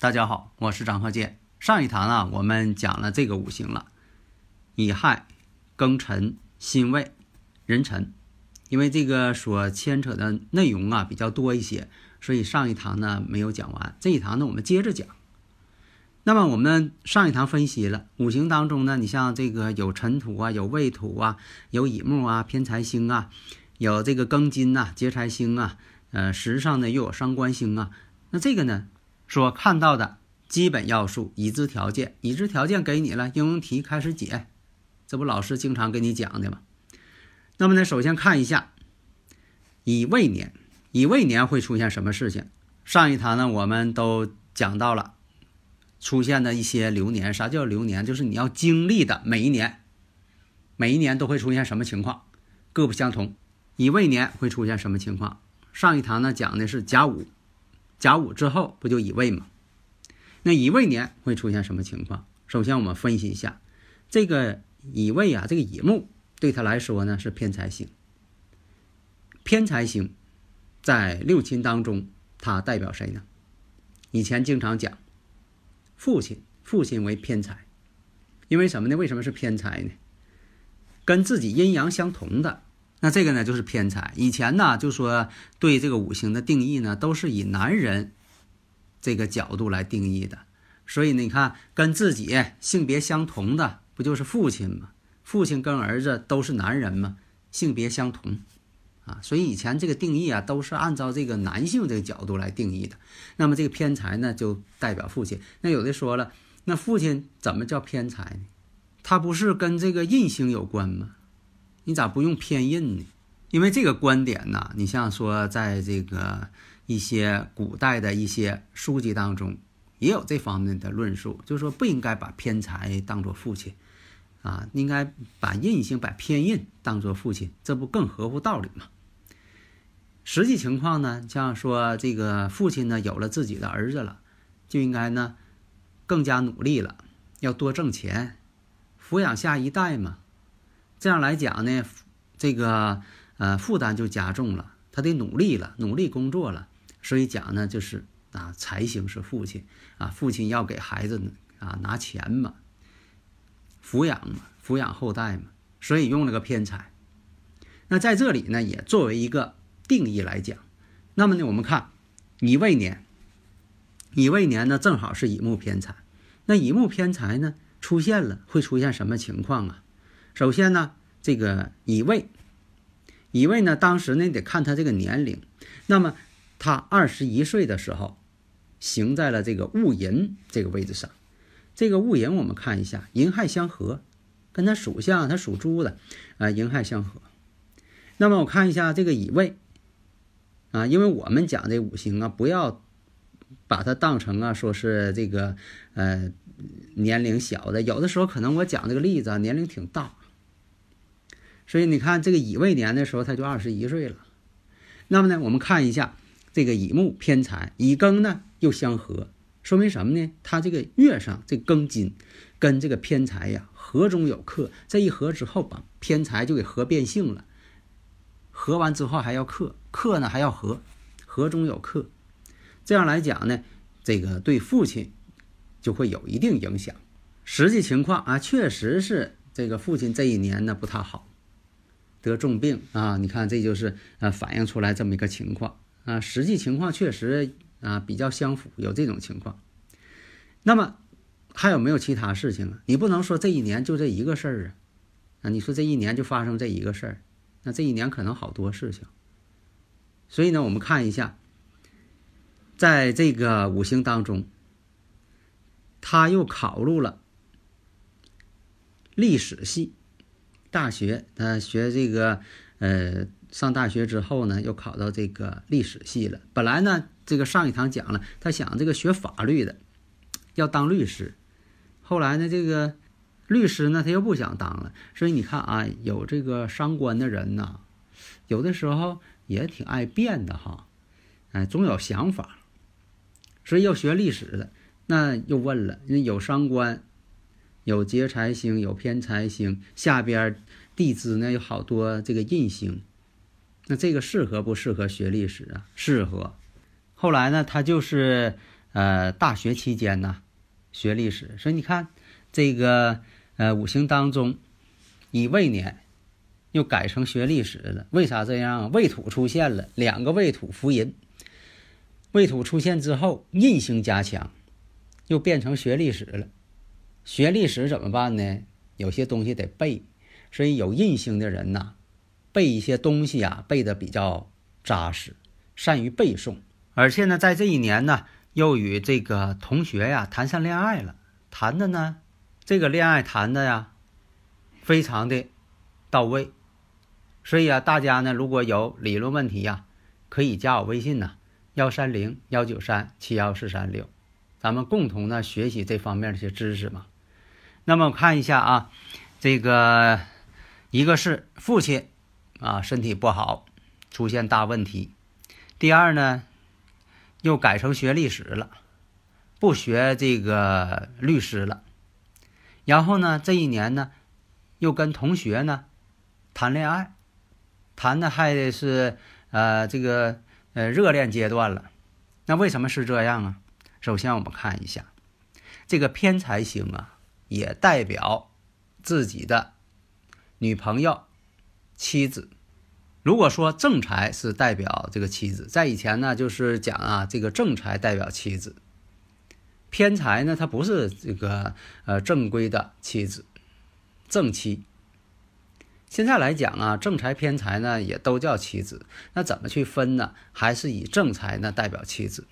大家好，我是张鹤剑。上一堂啊，我们讲了这个五行了：乙亥、庚辰、辛未、壬辰。因为这个所牵扯的内容啊比较多一些，所以上一堂呢没有讲完。这一堂呢，我们接着讲。那么我们上一堂分析了五行当中呢，你像这个有辰土啊，有未土啊，有乙木啊，偏财星啊，有这个庚金呐，劫财星啊，呃，时上呢又有伤官星啊。那这个呢？所看到的基本要素、已知条件，已知条件给你了，应用题开始解，这不老师经常给你讲的吗？那么呢，首先看一下乙未年，乙未年会出现什么事情？上一堂呢，我们都讲到了出现的一些流年。啥叫流年？就是你要经历的每一年，每一年都会出现什么情况，各不相同。乙未年会出现什么情况？上一堂呢讲的是甲午。甲午之后不就乙未吗？那乙未年会出现什么情况？首先我们分析一下，这个乙未啊，这个乙木对他来说呢是偏财星。偏财星在六亲当中，它代表谁呢？以前经常讲父亲，父亲为偏财，因为什么呢？为什么是偏财呢？跟自己阴阳相同的。那这个呢，就是偏财。以前呢，就说对这个五行的定义呢，都是以男人这个角度来定义的。所以你看，跟自己性别相同的，不就是父亲吗？父亲跟儿子都是男人吗？性别相同啊。所以以前这个定义啊，都是按照这个男性这个角度来定义的。那么这个偏财呢，就代表父亲。那有的说了，那父亲怎么叫偏财呢？他不是跟这个印星有关吗？你咋不用偏印呢？因为这个观点呢，你像说在这个一些古代的一些书籍当中，也有这方面的论述，就是说不应该把偏财当做父亲，啊，应该把印星、把偏印当做父亲，这不更合乎道理吗？实际情况呢，像说这个父亲呢有了自己的儿子了，就应该呢更加努力了，要多挣钱，抚养下一代嘛。这样来讲呢，这个呃负担就加重了，他得努力了，努力工作了，所以讲呢，就是啊财星是父亲啊，父亲要给孩子啊拿钱嘛，抚养嘛，抚养后代嘛，所以用了个偏财。那在这里呢，也作为一个定义来讲，那么呢，我们看乙未年，乙未年呢正好是乙木偏财，那乙木偏财呢出现了，会出现什么情况啊？首先呢，这个乙未，乙未呢，当时呢得看他这个年龄。那么他二十一岁的时候，行在了这个戊寅这个位置上。这个戊寅我们看一下，寅亥相合，跟他属相，他属猪的啊，寅亥相合。那么我看一下这个乙未啊，因为我们讲这五行啊，不要把它当成啊，说是这个呃年龄小的，有的时候可能我讲这个例子啊，年龄挺大。所以你看，这个乙未年的时候，他就二十一岁了。那么呢，我们看一下这个乙木偏财，乙庚呢又相合，说明什么呢？他这个月上这庚金跟这个偏财呀合中有克，这一合之后把偏财就给合变性了。合完之后还要克，克呢还要合，合中有克。这样来讲呢，这个对父亲就会有一定影响。实际情况啊，确实是这个父亲这一年呢不太好。得重病啊！你看，这就是呃反映出来这么一个情况啊。实际情况确实啊比较相符，有这种情况。那么还有没有其他事情啊？你不能说这一年就这一个事儿啊！啊，你说这一年就发生这一个事儿，那这一年可能好多事情。所以呢，我们看一下，在这个五行当中，他又考入了历史系，大学他学这个呃，上大学之后呢，又考到这个历史系了。本来呢，这个上一堂讲了，他想这个学法律的，要当律师。后来呢，这个律师呢，他又不想当了。所以你看啊，有这个伤官的人呐，有的时候也挺爱变的哈，哎，总有想法。所以要学历史的，那又问了，有伤官。有劫财星，有偏财星，下边地支呢有好多这个印星，那这个适合不适合学历史啊？适合。后来呢，他就是呃大学期间呢学历史，所以你看这个呃五行当中乙未年又改成学历史了。为啥这样？未土出现了，两个未土伏吟，未土出现之后，印星加强，又变成学历史了。学历史怎么办呢？有些东西得背，所以有印星的人呐，背一些东西啊，背的比较扎实，善于背诵。而且呢，在这一年呢，又与这个同学呀谈上恋爱了，谈的呢，这个恋爱谈的呀，非常的到位。所以啊，大家呢，如果有理论问题呀，可以加我微信呐，幺三零幺九三七幺四三六，咱们共同呢学习这方面的一些知识嘛。那么我看一下啊，这个一个是父亲啊身体不好，出现大问题；第二呢，又改成学历史了，不学这个律师了。然后呢，这一年呢，又跟同学呢谈恋爱，谈的还是呃这个呃热恋阶段了。那为什么是这样啊？首先我们看一下这个偏财星啊。也代表自己的女朋友、妻子。如果说正财是代表这个妻子，在以前呢，就是讲啊，这个正财代表妻子，偏财呢，它不是这个呃正规的妻子，正妻。现在来讲啊，正财偏财呢，也都叫妻子。那怎么去分呢？还是以正财呢代表妻子？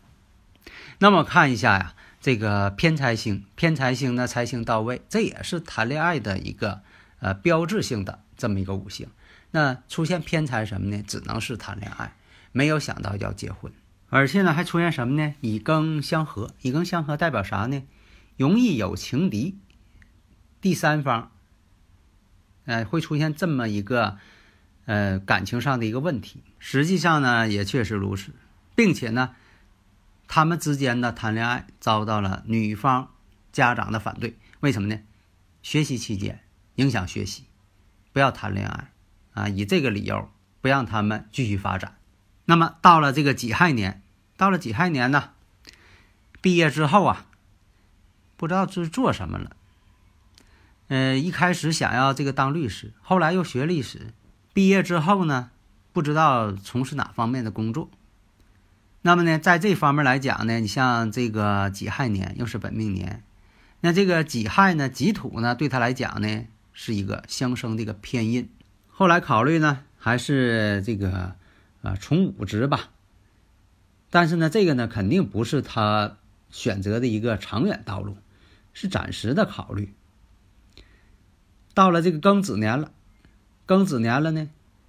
那么看一下呀。这个偏财星，偏财星呢，财星到位，这也是谈恋爱的一个呃标志性的这么一个五行。那出现偏财什么呢？只能是谈恋爱，没有想到要结婚。而且呢，还出现什么呢？以庚相合，以庚相合代表啥呢？容易有情敌，第三方，呃，会出现这么一个呃感情上的一个问题。实际上呢，也确实如此，并且呢。他们之间的谈恋爱遭到了女方家长的反对，为什么呢？学习期间影响学习，不要谈恋爱啊！以这个理由不让他们继续发展。那么到了这个己亥年，到了己亥年呢，毕业之后啊，不知道是做什么了。呃，一开始想要这个当律师，后来又学历史，毕业之后呢，不知道从事哪方面的工作。那么呢，在这方面来讲呢，你像这个己亥年又是本命年，那这个己亥呢，己土呢，对他来讲呢，是一个相生的一个偏印。后来考虑呢，还是这个啊从五职吧。但是呢，这个呢，肯定不是他选择的一个长远道路，是暂时的考虑。到了这个庚子年了，庚子年了呢，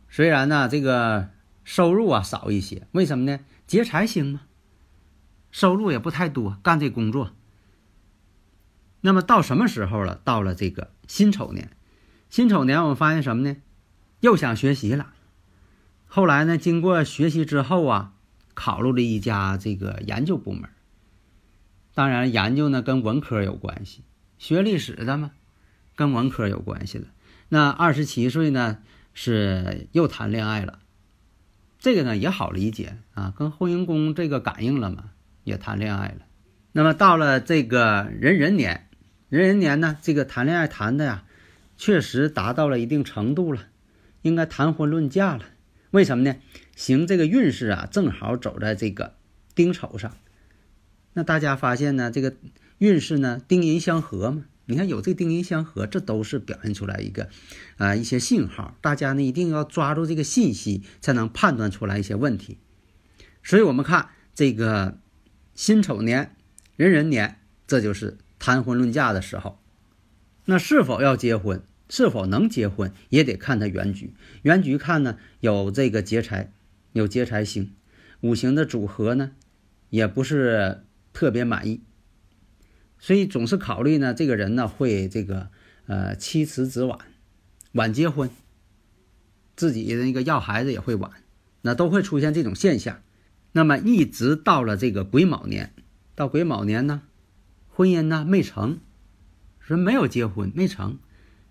虽然呢这个收入啊少一些，为什么呢？劫财星嘛，收入也不太多，干这工作。那么到什么时候了？到了这个辛丑年，辛丑年我们发现什么呢？又想学习了。后来呢，经过学习之后啊，考入了一家这个研究部门。当然，研究呢跟文科有关系，学历史的嘛，跟文科有关系了。那二十七岁呢，是又谈恋爱了。这个呢也好理解啊，跟婚姻宫这个感应了嘛，也谈恋爱了。那么到了这个壬壬年，壬壬年呢，这个谈恋爱谈的呀，确实达到了一定程度了，应该谈婚论嫁了。为什么呢？行这个运势啊，正好走在这个丁丑上。那大家发现呢，这个运势呢，丁寅相合嘛。你看有这丁寅相合，这都是表现出来一个，啊一些信号。大家呢一定要抓住这个信息，才能判断出来一些问题。所以，我们看这个辛丑年、壬壬年，这就是谈婚论嫁的时候。那是否要结婚，是否能结婚，也得看他原局。原局看呢，有这个劫财，有劫财星，五行的组合呢，也不是特别满意，所以总是考虑呢，这个人呢会这个呃妻迟子晚，晚结婚，自己那个要孩子也会晚，那都会出现这种现象。那么一直到了这个癸卯年，到癸卯年呢，婚姻呢没成，说没有结婚没成。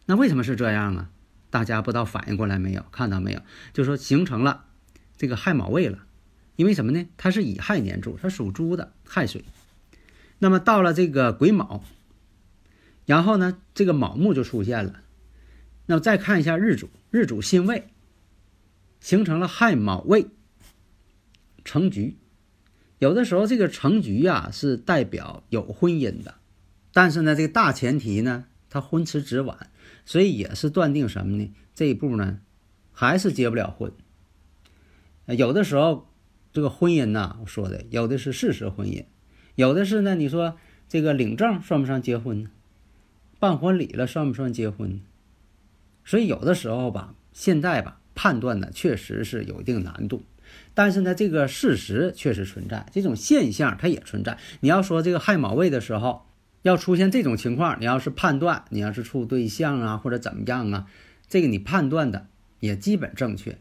那为什么是这样啊？大家不知道反应过来没有？看到没有？就说形成了这个亥卯未了，因为什么呢？它是乙亥年柱，它属猪的亥水。那么到了这个癸卯，然后呢，这个卯木就出现了。那么再看一下日主，日主辛未，形成了亥卯未成局。有的时候这个成局呀是代表有婚姻的，但是呢，这个大前提呢，他婚迟子晚。所以也是断定什么呢？这一步呢，还是结不了婚。有的时候，这个婚姻呐，我说的有的是事实婚姻，有的是呢，你说这个领证算不算结婚呢？办婚礼了算不算结婚？所以有的时候吧，现在吧，判断呢确实是有一定难度，但是呢，这个事实确实存在，这种现象它也存在。你要说这个亥卯未的时候。要出现这种情况，你要是判断，你要是处对象啊，或者怎么样啊，这个你判断的也基本正确，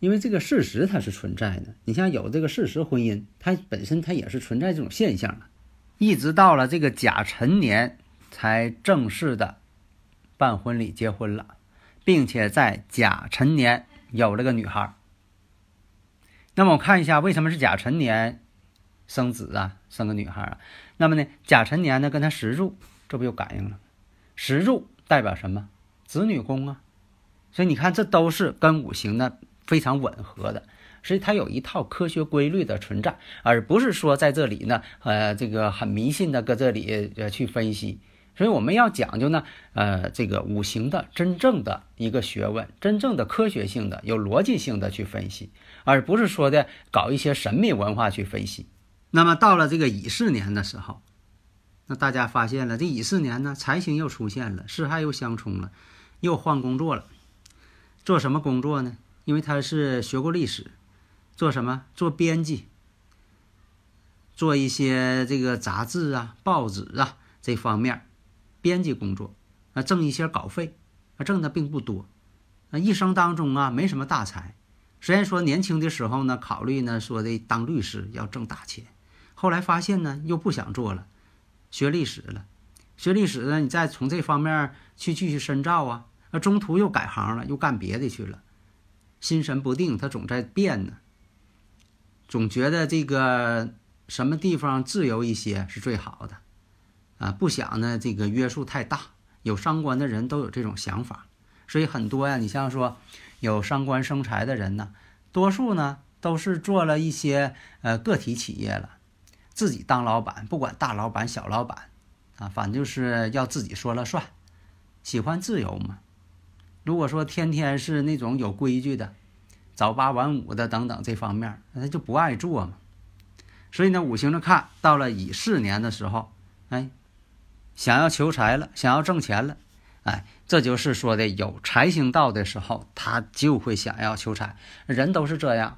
因为这个事实它是存在的。你像有这个事实婚姻，它本身它也是存在这种现象的，一直到了这个甲辰年才正式的办婚礼结婚了，并且在甲辰年有了个女孩。那么我看一下，为什么是甲辰年生子啊，生个女孩啊？那么呢，甲辰年呢，跟他时柱，这不就感应了？时柱代表什么？子女宫啊。所以你看，这都是跟五行的非常吻合的，所以它有一套科学规律的存在，而不是说在这里呢，呃，这个很迷信的搁这里呃去分析。所以我们要讲究呢，呃，这个五行的真正的一个学问，真正的科学性的、有逻辑性的去分析，而不是说的搞一些神秘文化去分析。那么到了这个乙巳年的时候，那大家发现了，这乙巳年呢，财星又出现了，巳亥又相冲了，又换工作了。做什么工作呢？因为他是学过历史，做什么？做编辑，做一些这个杂志啊、报纸啊这方面编辑工作，啊，挣一些稿费，啊，挣的并不多。啊一生当中啊，没什么大财。虽然说年轻的时候呢，考虑呢说的当律师要挣大钱。后来发现呢，又不想做了，学历史了。学历史呢，你再从这方面去继续深造啊。那中途又改行了，又干别的去了，心神不定，他总在变呢。总觉得这个什么地方自由一些是最好的，啊，不想呢这个约束太大。有伤官的人都有这种想法，所以很多呀，你像说有伤官生财的人呢，多数呢都是做了一些呃个体企业了。自己当老板，不管大老板小老板，啊，反正就是要自己说了算，喜欢自由嘛。如果说天天是那种有规矩的，早八晚五的等等这方面，那就不爱做嘛。所以呢，五行的看到了乙巳年的时候，哎，想要求财了，想要挣钱了，哎，这就是说的有财星到的时候，他就会想要求财，人都是这样。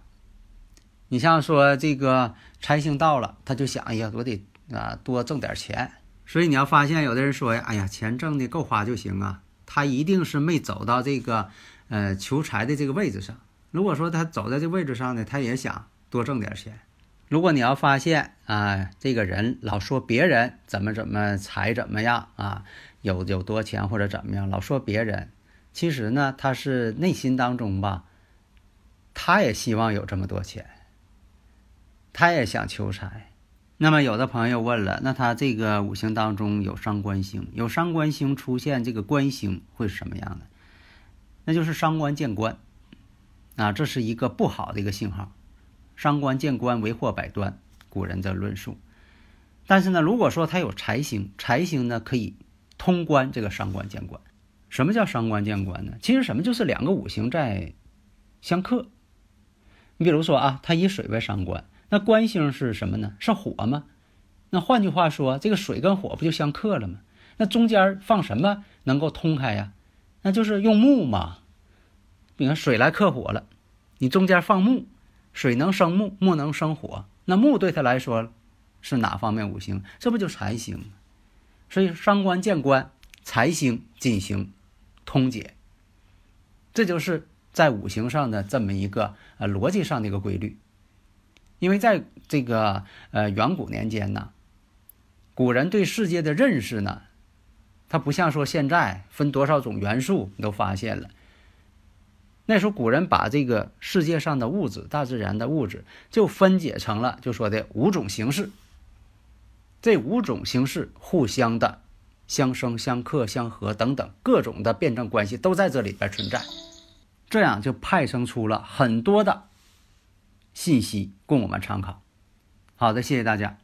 你像说这个财星到了，他就想，哎呀，我得啊多挣点钱。所以你要发现，有的人说呀，哎呀，钱挣的够花就行啊。他一定是没走到这个呃求财的这个位置上。如果说他走在这位置上呢，他也想多挣点钱。如果你要发现啊，这个人老说别人怎么怎么财怎么样啊，有有多钱或者怎么样，老说别人，其实呢，他是内心当中吧，他也希望有这么多钱。他也想求财，那么有的朋友问了，那他这个五行当中有伤官星，有伤官星出现这个官星会是什么样的？那就是伤官见官，啊，这是一个不好的一个信号。伤官见官为祸百端，古人的论述。但是呢，如果说他有财星，财星呢可以通关这个伤官见官。什么叫伤官见官呢？其实什么就是两个五行在相克。你比如说啊，他以水为伤官。那官星是什么呢？是火吗？那换句话说，这个水跟火不就相克了吗？那中间放什么能够通开呀？那就是用木嘛。比如水来克火了，你中间放木，水能生木，木能生火，那木对他来说是哪方面五行？这不就财星吗？所以伤官见官，财星进行通解，这就是在五行上的这么一个呃逻辑上的一个规律。因为在这个呃远古年间呢，古人对世界的认识呢，它不像说现在分多少种元素你都发现了。那时候古人把这个世界上的物质、大自然的物质就分解成了就说的五种形式。这五种形式互相的相生、相克、相合等等各种的辩证关系都在这里边存在，这样就派生出了很多的信息供我们参考。好的，谢谢大家。